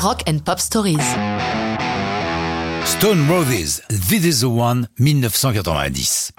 Rock and Pop Stories. Stone Roses, This is the One, 1990.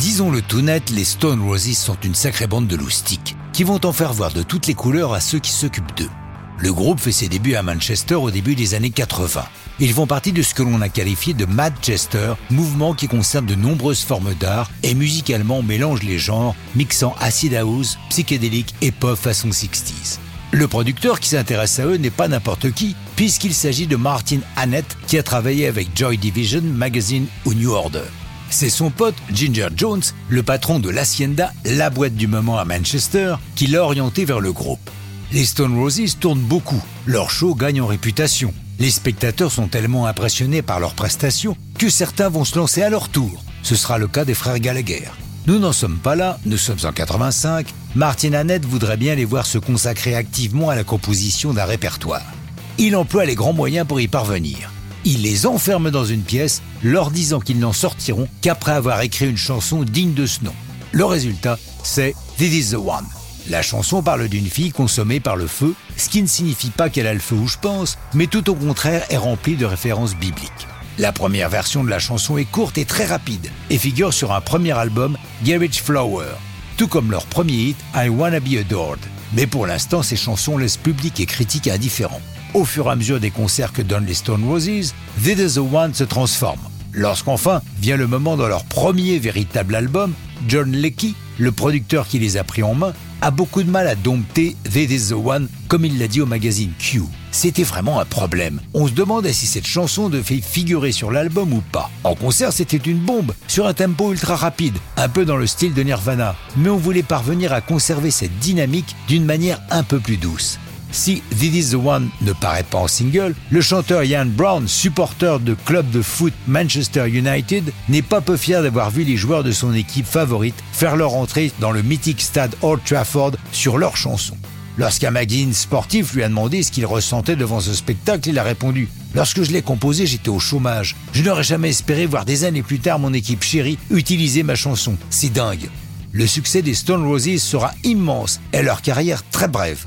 Disons-le tout net, les Stone Roses sont une sacrée bande de loustiques, qui vont en faire voir de toutes les couleurs à ceux qui s'occupent d'eux. Le groupe fait ses débuts à Manchester au début des années 80. Ils font partie de ce que l'on a qualifié de Madchester, mouvement qui concerne de nombreuses formes d'art et musicalement mélange les genres, mixant acid house, psychédélique et pop façon 60s. Le producteur qui s'intéresse à eux n'est pas n'importe qui, puisqu'il s'agit de Martin Annett qui a travaillé avec Joy Division, Magazine ou New Order. C'est son pote Ginger Jones, le patron de l'Hacienda, la boîte du moment à Manchester, qui l'a orienté vers le groupe. Les Stone Roses tournent beaucoup, leur show gagne en réputation. Les spectateurs sont tellement impressionnés par leurs prestations que certains vont se lancer à leur tour. Ce sera le cas des frères Gallagher. Nous n'en sommes pas là, nous sommes en 85. Martin Annette voudrait bien les voir se consacrer activement à la composition d'un répertoire. Il emploie les grands moyens pour y parvenir. Il les enferme dans une pièce, leur disant qu'ils n'en sortiront qu'après avoir écrit une chanson digne de ce nom. Le résultat, c'est This is the One. La chanson parle d'une fille consommée par le feu, ce qui ne signifie pas qu'elle a le feu où je pense, mais tout au contraire est remplie de références bibliques. La première version de la chanson est courte et très rapide et figure sur un premier album, Garage Flower, tout comme leur premier hit, I Wanna Be Adored. Mais pour l'instant, ces chansons laissent public et critique indifférents. Au fur et à mesure des concerts que donnent les Stone Roses, This Is The One se transforme. Lorsqu'enfin vient le moment dans leur premier véritable album, John Leckie, le producteur qui les a pris en main, a beaucoup de mal à dompter This Is The One, comme il l'a dit au magazine Q. C'était vraiment un problème. On se demandait si cette chanson devait figurer sur l'album ou pas. En concert, c'était une bombe, sur un tempo ultra rapide, un peu dans le style de Nirvana. Mais on voulait parvenir à conserver cette dynamique d'une manière un peu plus douce. Si This Is The One ne paraît pas en single, le chanteur Ian Brown, supporter de club de foot Manchester United, n'est pas peu fier d'avoir vu les joueurs de son équipe favorite faire leur entrée dans le mythique stade Old Trafford sur leur chanson. Lorsqu'un magazine sportif lui a demandé ce qu'il ressentait devant ce spectacle, il a répondu Lorsque je l'ai composé, j'étais au chômage. Je n'aurais jamais espéré voir des années plus tard mon équipe chérie utiliser ma chanson. C'est dingue. Le succès des Stone Roses sera immense et leur carrière très brève.